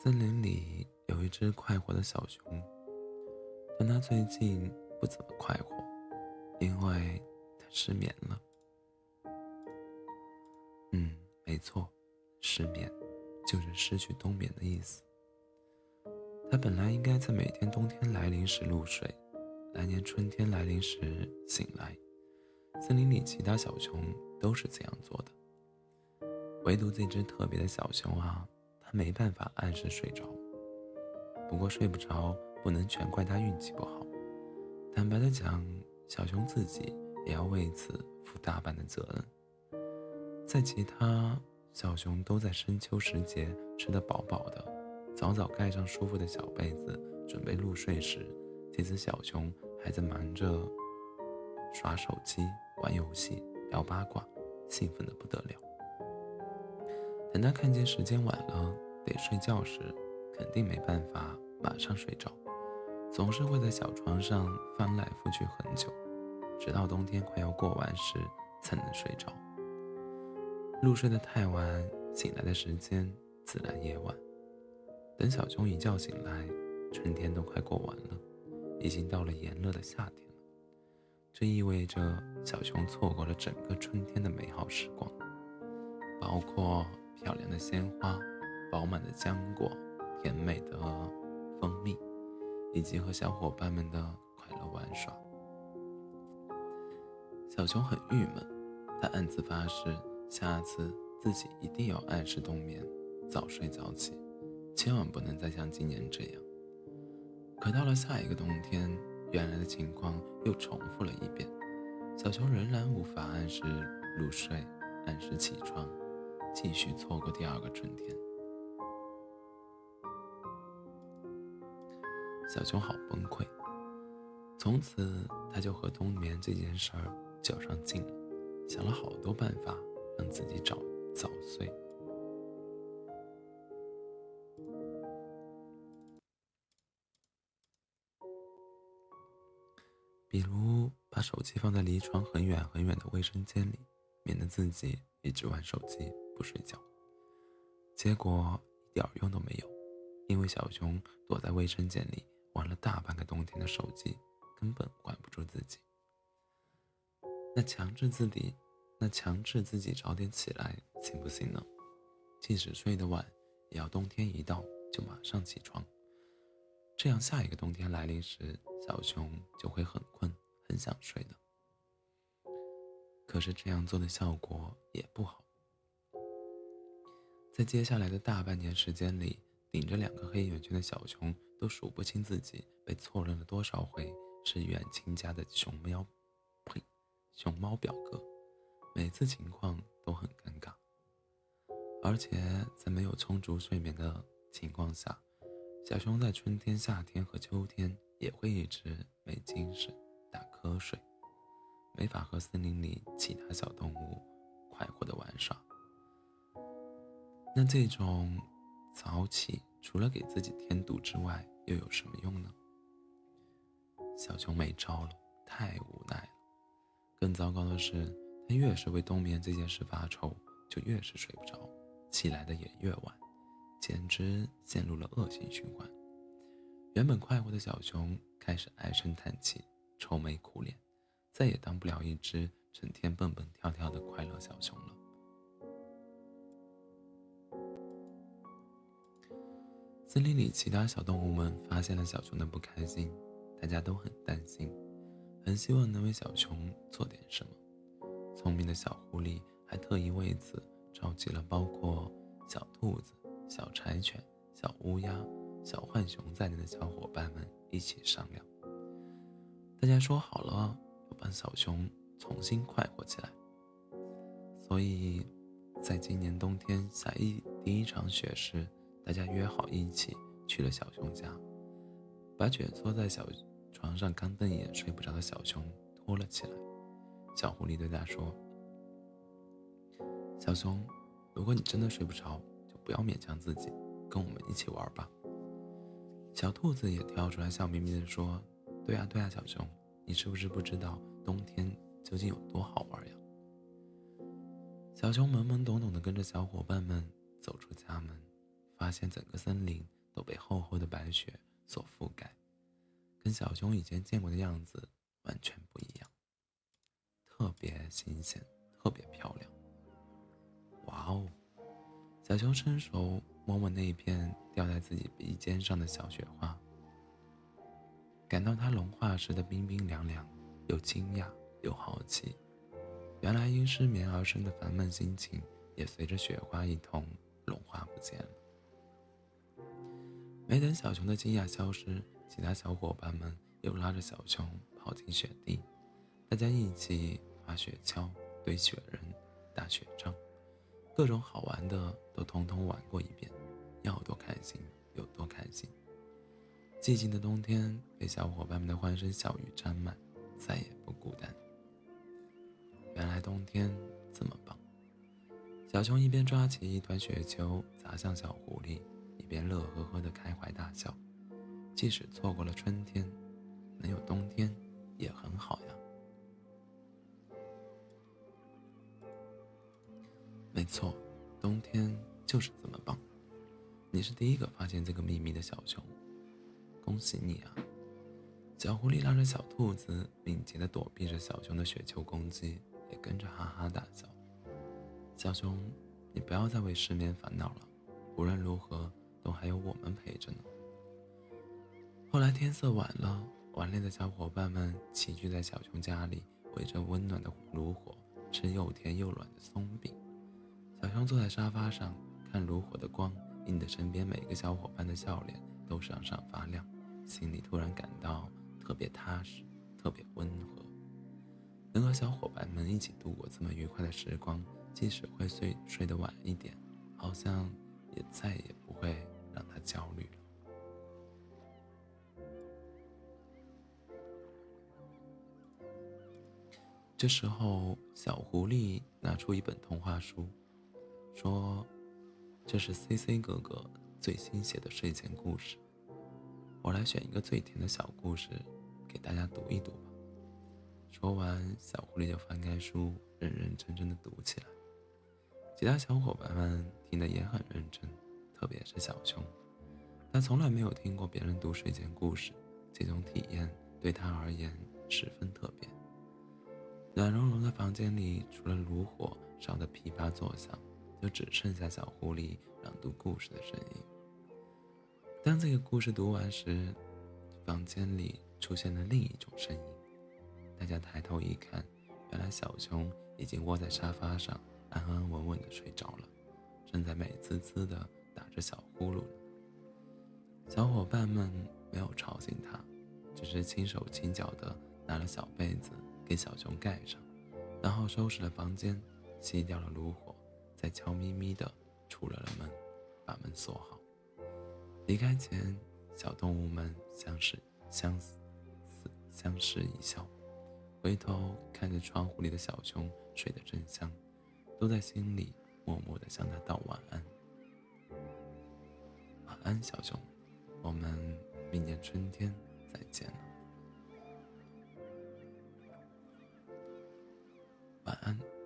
森林里有一只快活的小熊，但它最近不怎么快活，因为它失眠了。嗯，没错，失眠就是失去冬眠的意思。它本来应该在每天冬天来临时入睡，来年春天来临时醒来。森林里其他小熊都是这样做的，唯独这只特别的小熊啊，他没办法按时睡着。不过睡不着不能全怪他运气不好，坦白的讲，小熊自己也要为此负大半的责任。在其他小熊都在深秋时节吃得饱饱的，早早盖上舒服的小被子准备入睡时，这只小熊还在忙着耍手机。玩游戏、聊八卦，兴奋的不得了。等他看见时间晚了，得睡觉时，肯定没办法马上睡着，总是会在小床上翻来覆去很久，直到冬天快要过完时才能睡着。入睡的太晚，醒来的时间自然也晚。等小熊一觉醒来，春天都快过完了，已经到了炎热的夏天了。这意味着小熊错过了整个春天的美好时光，包括漂亮的鲜花、饱满的浆果、甜美的蜂蜜，以及和小伙伴们的快乐玩耍。小熊很郁闷，他暗自发誓，下次自己一定要按时冬眠，早睡早起，千万不能再像今年这样。可到了下一个冬天。原来的情况又重复了一遍，小熊仍然无法按时入睡，按时起床，继续错过第二个春天。小熊好崩溃，从此他就和冬眠这件事儿较上劲了，想了好多办法让自己早早睡。比如把手机放在离床很远很远的卫生间里，免得自己一直玩手机不睡觉。结果一点用都没有，因为小熊躲在卫生间里玩了大半个冬天的手机，根本管不住自己。那强制自己，那强制自己早点起来行不行呢？即使睡得晚，也要冬天一到就马上起床。这样，下一个冬天来临时，小熊就会很困、很想睡的。可是这样做的效果也不好。在接下来的大半年时间里，顶着两个黑眼圈的小熊都数不清自己被错认了多少回是远亲家的熊喵，呸，熊猫表哥。每次情况都很尴尬，而且在没有充足睡眠的情况下。小熊在春天、夏天和秋天也会一直没精神、打瞌睡，没法和森林里其他小动物快活的玩耍。那这种早起除了给自己添堵之外，又有什么用呢？小熊没招了，太无奈了。更糟糕的是，他越是为冬眠这件事发愁，就越是睡不着，起来的也越晚。简直陷入了恶性循环。原本快活的小熊开始唉声叹气、愁眉苦脸，再也当不了一只整天蹦蹦跳跳的快乐小熊了。森林里其他小动物们发现了小熊的不开心，大家都很担心，很希望能为小熊做点什么。聪明的小狐狸还特意为此召集了包括小兔子。小柴犬、小乌鸦、小浣熊在内的小伙伴们一起商量，大家说好了要帮小熊重新快活起来。所以，在今年冬天下一第一场雪时，大家约好一起去了小熊家，把蜷缩在小床上干瞪眼睡不着的小熊拖了起来。小狐狸对他说：“小熊，如果你真的睡不着，”就不要勉强自己，跟我们一起玩吧。小兔子也跳出来，笑眯眯地说：“对呀，对呀，小熊，你是不是不知道冬天究竟有多好玩呀？”小熊懵懵懂懂地跟着小伙伴们走出家门，发现整个森林都被厚厚的白雪所覆盖，跟小熊以前见过的样子完全不一样，特别新鲜，特别漂亮。哇哦！小熊伸手摸摸那一片掉在自己鼻尖上的小雪花，感到它融化时的冰冰凉凉，又惊讶又好奇。原来因失眠而生的烦闷心情，也随着雪花一同融化不见了。没等小熊的惊讶消失，其他小伙伴们又拉着小熊跑进雪地，大家一起滑雪橇、堆雪人、打雪仗，各种好玩的都通通玩过一遍，要多开心有多开心。寂静的冬天被小伙伴们的欢声笑语沾满，再也不孤单。原来冬天这么棒！小熊一边抓起一团雪球砸向小狐狸，边乐呵呵的开怀大笑。即使错过了春天，能有冬天也很好呀。没错，冬天就是这么棒。你是第一个发现这个秘密的小熊，恭喜你啊！小狐狸拉着小兔子，敏捷地躲避着小熊的雪球攻击。也跟着哈哈大笑。小熊，你不要再为失眠烦恼了，无论如何还有我们陪着呢。后来天色晚了，玩累的小伙伴们齐聚在小熊家里，围着温暖的炉火吃又甜又软的松饼。小熊坐在沙发上，看炉火的光映得身边每个小伙伴的笑脸都闪闪发亮，心里突然感到特别踏实，特别温和。能和小伙伴们一起度过这么愉快的时光，即使会睡睡得晚一点，好像也再也不会让他焦虑了。这时候，小狐狸拿出一本童话书，说：“这是 C C 哥哥最新写的睡前故事，我来选一个最甜的小故事，给大家读一读吧。”说完，小狐狸就翻开书，认认真真的读起来。其他小伙伴们听得也很认真，特别是小熊，他从来没有听过别人读睡前故事，这种体验对他而言十分特别。暖融融的房间里，除了炉火烧得噼啪作响，就只剩下小狐狸朗读故事的声音。当这个故事读完时，房间里出现了另一种声音。大家抬头一看，原来小熊已经窝在沙发上，安安稳稳的睡着了，正在美滋滋的着小呼噜。小伙伴们没有吵醒他，只是轻手轻脚的拿了小被子给小熊盖上，然后收拾了房间，熄掉了炉火，再悄咪咪的出了了门，把门锁好。离开前，小动物们相视相思相视一笑。回头看着窗户里的小熊睡得正香，都在心里默默地向他道晚安。安，小熊，我们明年春天再见了。晚安。